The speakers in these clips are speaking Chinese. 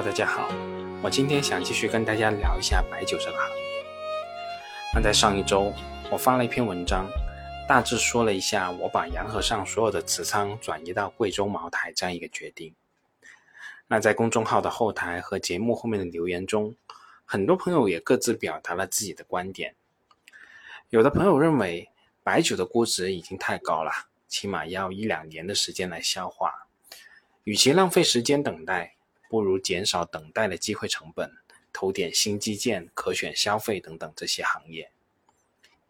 大家好，我今天想继续跟大家聊一下白酒这个行业。那在上一周，我发了一篇文章，大致说了一下我把洋河上所有的持仓转移到贵州茅台这样一个决定。那在公众号的后台和节目后面的留言中，很多朋友也各自表达了自己的观点。有的朋友认为白酒的估值已经太高了，起码要一两年的时间来消化，与其浪费时间等待。不如减少等待的机会成本，投点新基建、可选消费等等这些行业。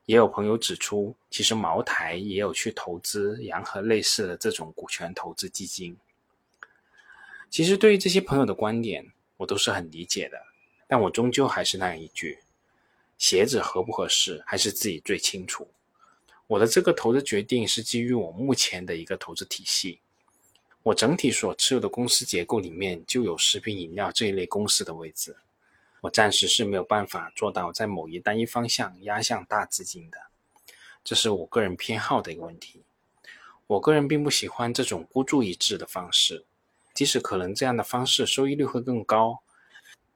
也有朋友指出，其实茅台也有去投资洋河类似的这种股权投资基金。其实对于这些朋友的观点，我都是很理解的。但我终究还是那样一句：鞋子合不合适，还是自己最清楚。我的这个投资决定是基于我目前的一个投资体系。我整体所持有的公司结构里面就有食品饮料这一类公司的位置，我暂时是没有办法做到在某一单一方向压向大资金的，这是我个人偏好的一个问题。我个人并不喜欢这种孤注一掷的方式，即使可能这样的方式收益率会更高，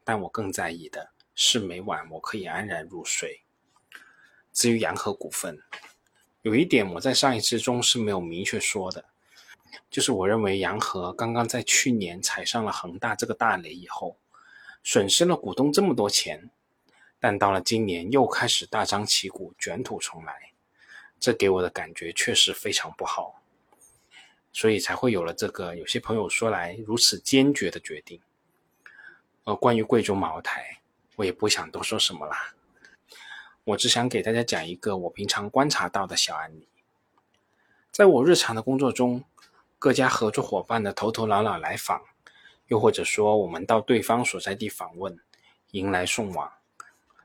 但我更在意的是每晚我可以安然入睡。至于洋河股份，有一点我在上一次中是没有明确说的。就是我认为洋河刚刚在去年踩上了恒大这个大雷以后，损失了股东这么多钱，但到了今年又开始大张旗鼓卷土重来，这给我的感觉确实非常不好，所以才会有了这个有些朋友说来如此坚决的决定。而关于贵州茅台，我也不想多说什么啦，我只想给大家讲一个我平常观察到的小案例，在我日常的工作中。各家合作伙伴的头头脑脑来访，又或者说我们到对方所在地访问，迎来送往，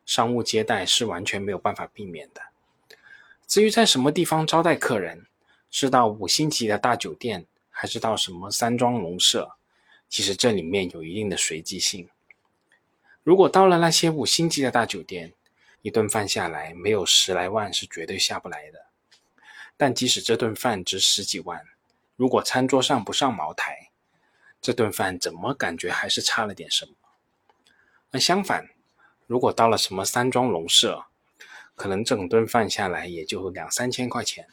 商务接待是完全没有办法避免的。至于在什么地方招待客人，是到五星级的大酒店，还是到什么山庄农舍，其实这里面有一定的随机性。如果到了那些五星级的大酒店，一顿饭下来没有十来万是绝对下不来的。但即使这顿饭值十几万，如果餐桌上不上茅台，这顿饭怎么感觉还是差了点什么？而相反，如果到了什么山庄农舍，可能整顿饭下来也就两三千块钱，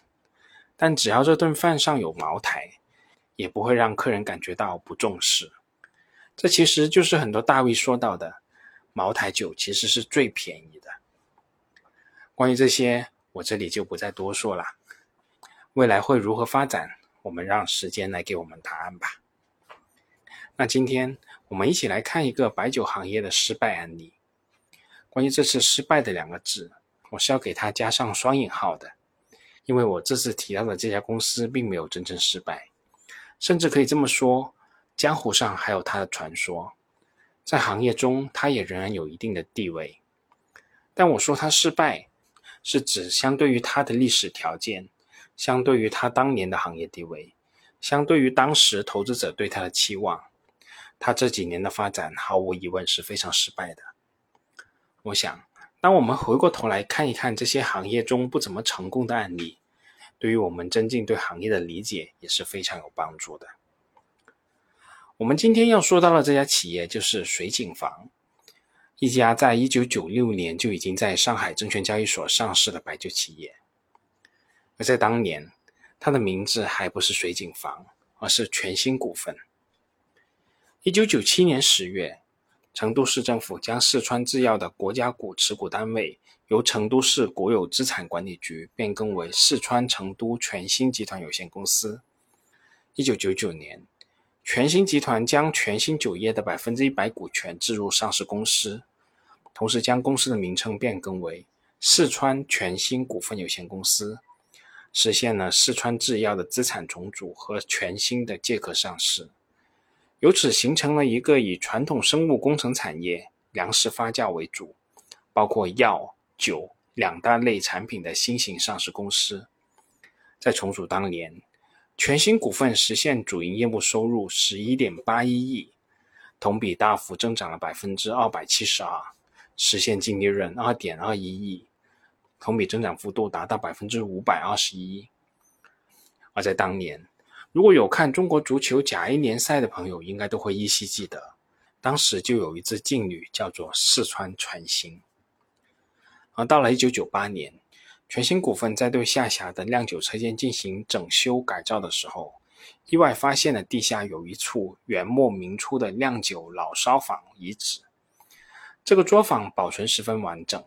但只要这顿饭上有茅台，也不会让客人感觉到不重视。这其实就是很多大 V 说到的，茅台酒其实是最便宜的。关于这些，我这里就不再多说了。未来会如何发展？我们让时间来给我们答案吧。那今天我们一起来看一个白酒行业的失败案例。关于这次失败的两个字，我是要给它加上双引号的，因为我这次提到的这家公司并没有真正失败，甚至可以这么说，江湖上还有它的传说，在行业中它也仍然有一定的地位。但我说它失败，是指相对于它的历史条件。相对于他当年的行业地位，相对于当时投资者对他的期望，他这几年的发展毫无疑问是非常失败的。我想，当我们回过头来看一看这些行业中不怎么成功的案例，对于我们增进对行业的理解也是非常有帮助的。我们今天要说到的这家企业就是水井坊，一家在一九九六年就已经在上海证券交易所上市的白酒企业。而在当年，它的名字还不是水井坊，而是全新股份。一九九七年十月，成都市政府将四川制药的国家股持股单位由成都市国有资产管理局变更为四川成都全新集团有限公司。一九九九年，全新集团将全新酒业的百分之一百股权置入上市公司，同时将公司的名称变更为四川全新股份有限公司。实现了四川制药的资产重组和全新的借壳上市，由此形成了一个以传统生物工程产业、粮食发酵为主，包括药酒两大类产品的新型上市公司。在重组当年，全新股份实现主营业务收入十一点八一亿，同比大幅增长了百分之二百七十二，实现净利润二点二一亿。同比增长幅度达到百分之五百二十一，而在当年，如果有看中国足球甲 A 联赛的朋友，应该都会依稀记得，当时就有一支劲旅叫做四川全兴。而到了一九九八年，全兴股份在对下辖的酿酒车间进行整修改造的时候，意外发现了地下有一处元末明初的酿酒老烧坊遗址。这个作坊保存十分完整，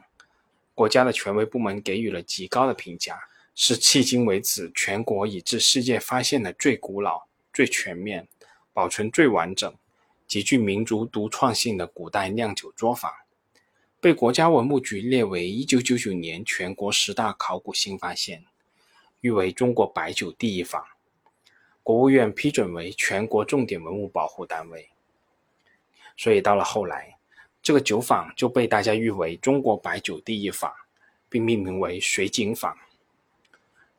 国家的权威部门给予了极高的评价，是迄今为止全国已知世界发现的最古老、最全面、保存最完整、极具民族独创性的古代酿酒作坊，被国家文物局列为1999年全国十大考古新发现，誉为中国白酒第一坊，国务院批准为全国重点文物保护单位。所以到了后来。这个酒坊就被大家誉为中国白酒第一坊，并命名为水井坊。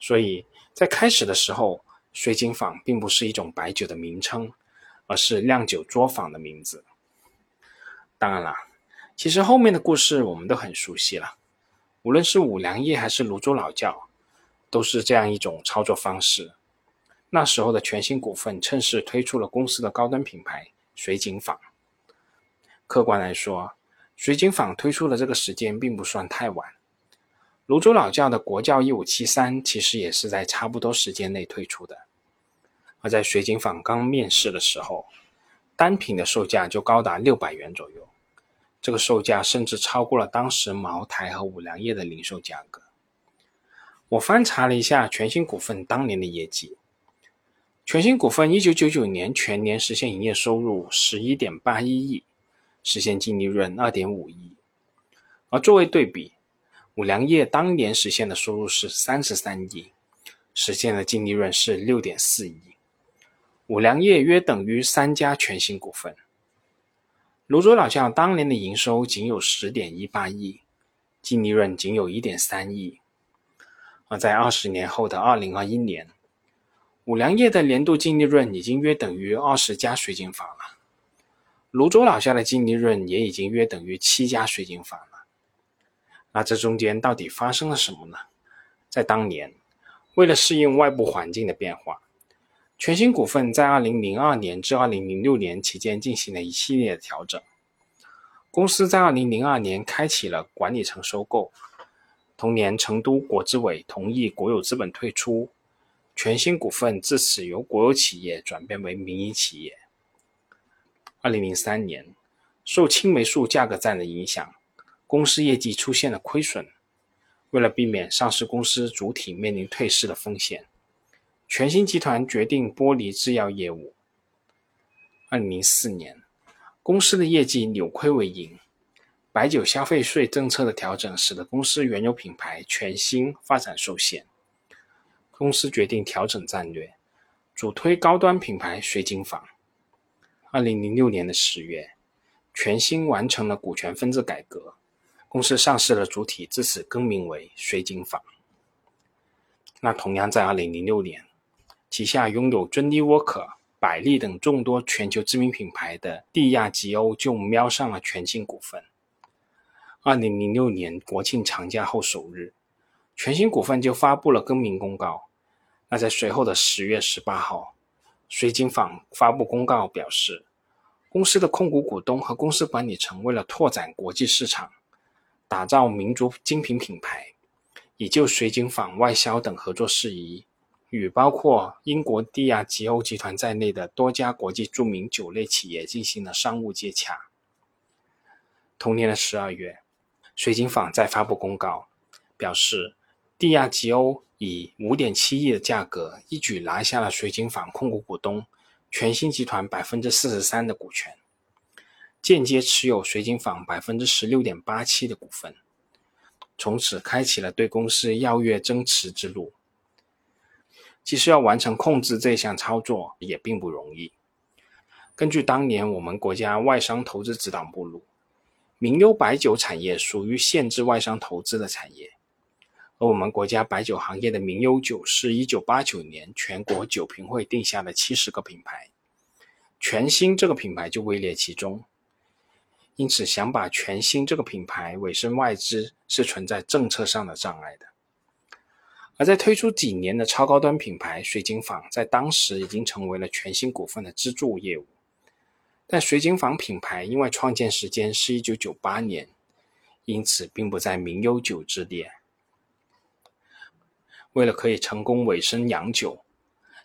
所以在开始的时候，水井坊并不是一种白酒的名称，而是酿酒作坊的名字。当然了，其实后面的故事我们都很熟悉了，无论是五粮液还是泸州老窖，都是这样一种操作方式。那时候的全新股份趁势推出了公司的高端品牌水井坊。客观来说，水井坊推出的这个时间并不算太晚。泸州老窖的国窖一五七三其实也是在差不多时间内推出的。而在水井坊刚面世的时候，单品的售价就高达六百元左右，这个售价甚至超过了当时茅台和五粮液的零售价格。我翻查了一下全新股份当年的业绩，全新股份一九九九年全年实现营业收入十一点八一亿。实现净利润二点五亿，而作为对比，五粮液当年实现的收入是三十三亿，实现的净利润是六点四亿。五粮液约等于三家全新股份。泸州老窖当年的营收仅有十点一八亿，净利润仅有一点三亿。而在二十年后的二零二一年，五粮液的年度净利润已经约等于二十家水井坊了。泸州老窖的净利润也已经约等于七家水井坊了。那这中间到底发生了什么呢？在当年，为了适应外部环境的变化，全新股份在二零零二年至二零零六年期间进行了一系列的调整。公司在二零零二年开启了管理层收购，同年成都国资委同意国有资本退出，全新股份自此由国有企业转变为民营企业。二零零三年，受青霉素价格战的影响，公司业绩出现了亏损。为了避免上市公司主体面临退市的风险，全新集团决定剥离制药业务。二零零四年，公司的业绩扭亏为盈。白酒消费税政策的调整使得公司原有品牌全新发展受限，公司决定调整战略，主推高端品牌水井坊。二零零六年的十月，全新完成了股权分置改革，公司上市的主体自此更名为水井坊。那同样在二零零六年，旗下拥有尊尼沃克、百利等众多全球知名品牌的蒂亚吉欧就瞄上了全新股份。二零零六年国庆长假后首日，全新股份就发布了更名公告。那在随后的十月十八号。水井坊发布公告表示，公司的控股股东和公司管理层为了拓展国际市场，打造民族精品品牌，已就水井坊外销等合作事宜，与包括英国蒂亚吉欧集团在内的多家国际著名酒类企业进行了商务接洽。同年的十二月，水井坊再发布公告，表示蒂亚吉欧。以五点七亿的价格一举拿下了水井坊控股股东全新集团百分之四十三的股权，间接持有水井坊百分之十六点八七的股份，从此开启了对公司要跃增持之路。其实要完成控制这项操作也并不容易。根据当年我们国家外商投资指导目录，名优白酒产业属于限制外商投资的产业。而我们国家白酒行业的名优酒是一九八九年全国酒评会定下的七十个品牌，全新这个品牌就位列其中。因此，想把全新这个品牌委身外资是存在政策上的障碍的。而在推出几年的超高端品牌水晶坊，在当时已经成为了全新股份的支柱业务。但水井坊品牌因为创建时间是一九九八年，因此并不在名优酒之列。为了可以成功委身洋酒，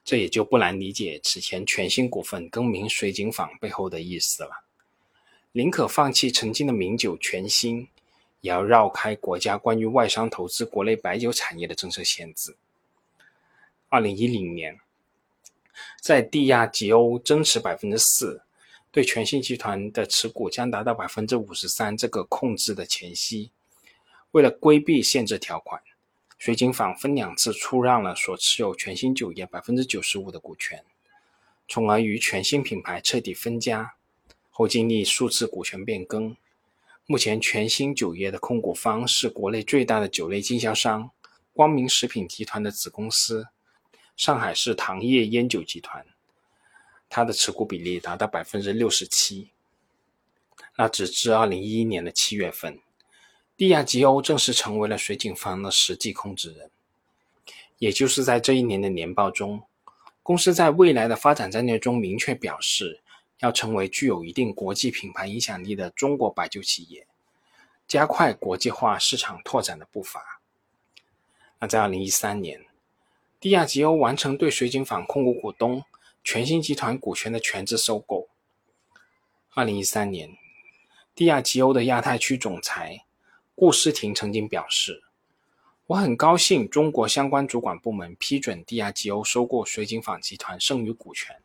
这也就不难理解此前全新股份更名水井坊背后的意思了。宁可放弃曾经的名酒全新，也要绕开国家关于外商投资国内白酒产业的政策限制。二零一零年，在地亚吉欧增持百分之四，对全新集团的持股将达到百分之五十三这个控制的前夕，为了规避限制条款。水井坊分两次出让了所持有全新酒业百分之九十五的股权，从而与全新品牌彻底分家。后经历数次股权变更，目前全新酒业的控股方是国内最大的酒类经销商光明食品集团的子公司上海市糖业烟酒集团，它的持股比例达到百分之六十七。那直至二零一一年的七月份。蒂亚吉欧正式成为了水井坊的实际控制人，也就是在这一年的年报中，公司在未来的发展战略中明确表示，要成为具有一定国际品牌影响力的中国白酒企业，加快国际化市场拓展的步伐。那在二零一三年，蒂亚吉欧完成对水井坊控股股东全新集团股权的全资收购。二零一三年，蒂亚吉欧的亚太区总裁。顾思婷曾经表示：“我很高兴中国相关主管部门批准迪亚吉欧收购水井坊集团剩余股权。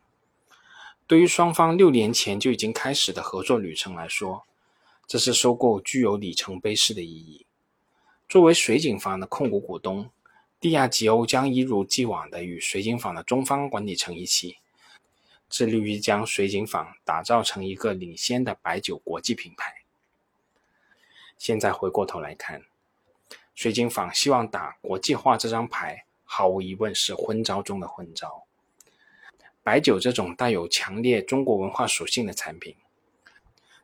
对于双方六年前就已经开始的合作旅程来说，这是收购具有里程碑式的意义。作为水井坊的控股股东，迪亚吉欧将一如既往的与水井坊的中方管理层一起，致力于将水井坊打造成一个领先的白酒国际品牌。”现在回过头来看，水晶坊希望打国际化这张牌，毫无疑问是昏招中的昏招。白酒这种带有强烈中国文化属性的产品，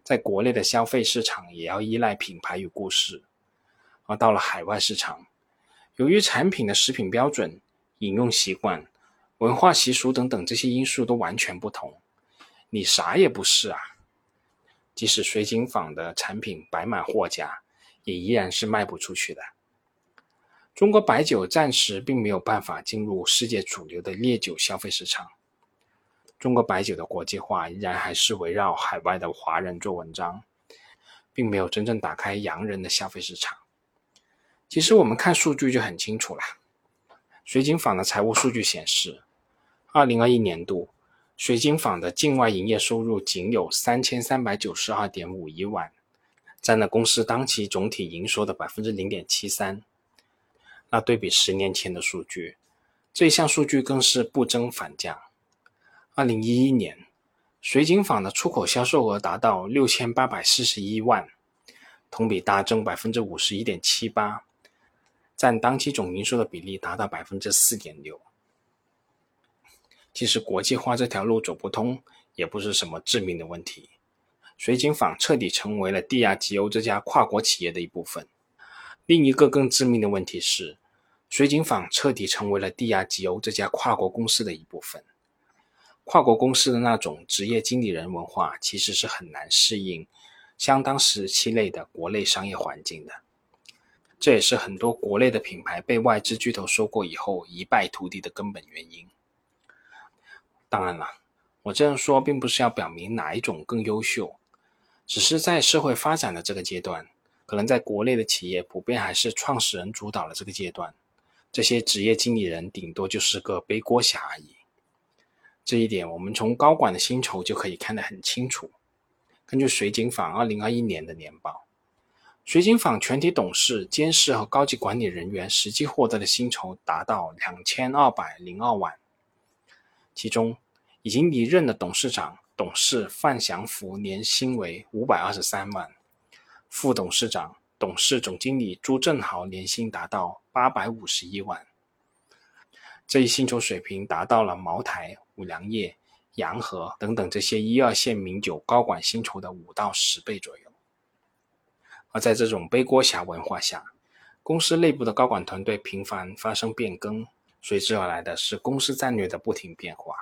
在国内的消费市场也要依赖品牌与故事，而到了海外市场，由于产品的食品标准、饮用习惯、文化习俗等等这些因素都完全不同，你啥也不是啊。即使水井坊的产品摆满货架，也依然是卖不出去的。中国白酒暂时并没有办法进入世界主流的烈酒消费市场。中国白酒的国际化依然还是围绕海外的华人做文章，并没有真正打开洋人的消费市场。其实我们看数据就很清楚了。水井坊的财务数据显示，二零二一年度。水晶坊的境外营业收入仅有三千三百九十二点五一万，占了公司当期总体营收的百分之零点七三。那对比十年前的数据，这项数据更是不增反降。二零一一年，水晶坊的出口销售额达到六千八百四十一万，同比大增百分之五十一点七八，占当期总营收的比例达到百分之四点六。其实国际化这条路走不通，也不是什么致命的问题。水井坊彻底成为了地亚吉欧这家跨国企业的一部分。另一个更致命的问题是，水井坊彻底成为了地亚吉欧这家跨国公司的一部分。跨国公司的那种职业经理人文化，其实是很难适应相当时期内的国内商业环境的。这也是很多国内的品牌被外资巨头收购以后一败涂地的根本原因。当然了，我这样说并不是要表明哪一种更优秀，只是在社会发展的这个阶段，可能在国内的企业普遍还是创始人主导的这个阶段，这些职业经理人顶多就是个背锅侠而已。这一点我们从高管的薪酬就可以看得很清楚。根据水井坊二零二一年的年报，水井坊全体董事、监事和高级管理人员实际获得的薪酬达到两千二百零二万，其中。已经离任的董事长、董事范祥福年薪为五百二十三万，副董事长、董事总经理朱正豪年薪达到八百五十一万。这一薪酬水平达到了茅台、五粮液、洋河等等这些一二线名酒高管薪酬的五到十倍左右。而在这种背锅侠文化下，公司内部的高管团队频繁发生变更，随之而来的是公司战略的不停变化。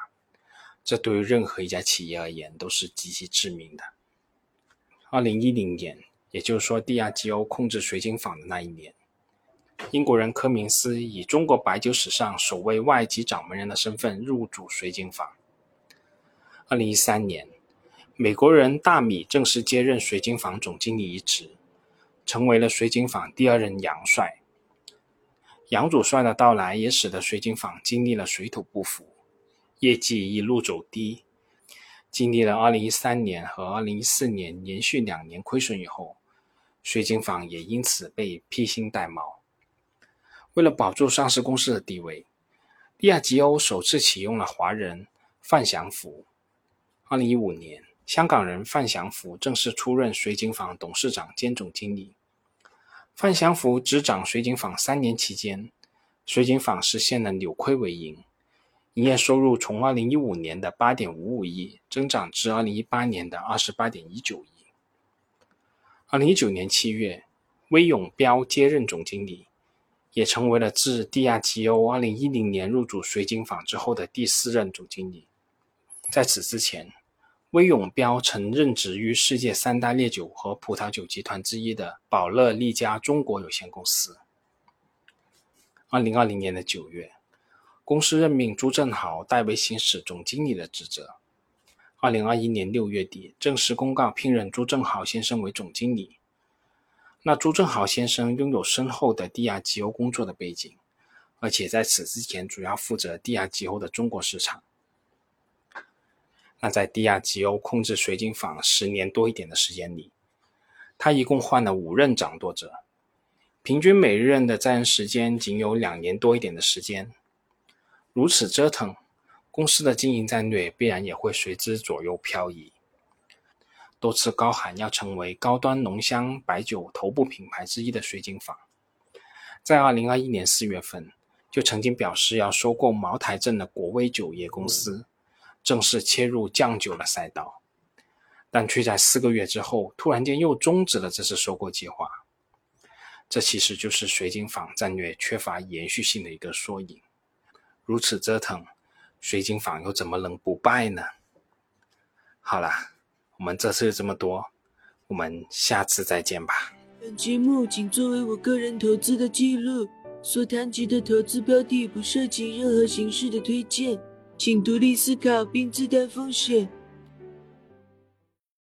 这对于任何一家企业而言都是极其致命的。二零一零年，也就是说 DRGO 控制水晶坊的那一年，英国人科明斯以中国白酒史上首位外籍掌门人的身份入主水晶坊。二零一三年，美国人大米正式接任水晶坊总经理一职，成为了水晶坊第二任杨帅。杨主帅的到来也使得水晶坊经历了水土不服。业绩一路走低，经历了2013年和2014年连续两年亏损以后，水井坊也因此被披星戴帽。为了保住上市公司的地位，利亚吉欧首次启用了华人范祥福。2015年，香港人范祥福正式出任水井坊董事长兼总经理。范祥福执掌水井坊三年期间，水井坊实现了扭亏为盈。营业收入从2015年的8.55亿增长至2018年的28.19亿。2019年7月，威永彪接任总经理，也成为了自蒂亚吉欧2010年入主水井坊之后的第四任总经理。在此之前，威永彪曾任职于世界三大烈酒和葡萄酒集团之一的宝乐利家中国有限公司。2020年的9月。公司任命朱正豪代为行使总经理的职责。二零二一年六月底，正式公告聘任朱正豪先生为总经理。那朱正豪先生拥有深厚的蒂亚吉欧工作的背景，而且在此之前主要负责蒂亚吉欧的中国市场。那在蒂亚吉欧控制水晶坊十年多一点的时间里，他一共换了五任掌舵者，平均每一任的在任时间仅有两年多一点的时间。如此折腾，公司的经营战略必然也会随之左右漂移。多次高喊要成为高端浓香白酒头部品牌之一的水井坊，在二零二一年四月份就曾经表示要收购茅台镇的国威酒业公司，正式切入酱酒的赛道，但却在四个月之后突然间又终止了这次收购计划。这其实就是水井坊战略缺乏延续性的一个缩影。如此折腾，水晶坊又怎么能不败呢？好啦，我们这次就这么多，我们下次再见吧。本节目仅作为我个人投资的记录，所谈及的投资标的不涉及任何形式的推荐，请独立思考并自担风险。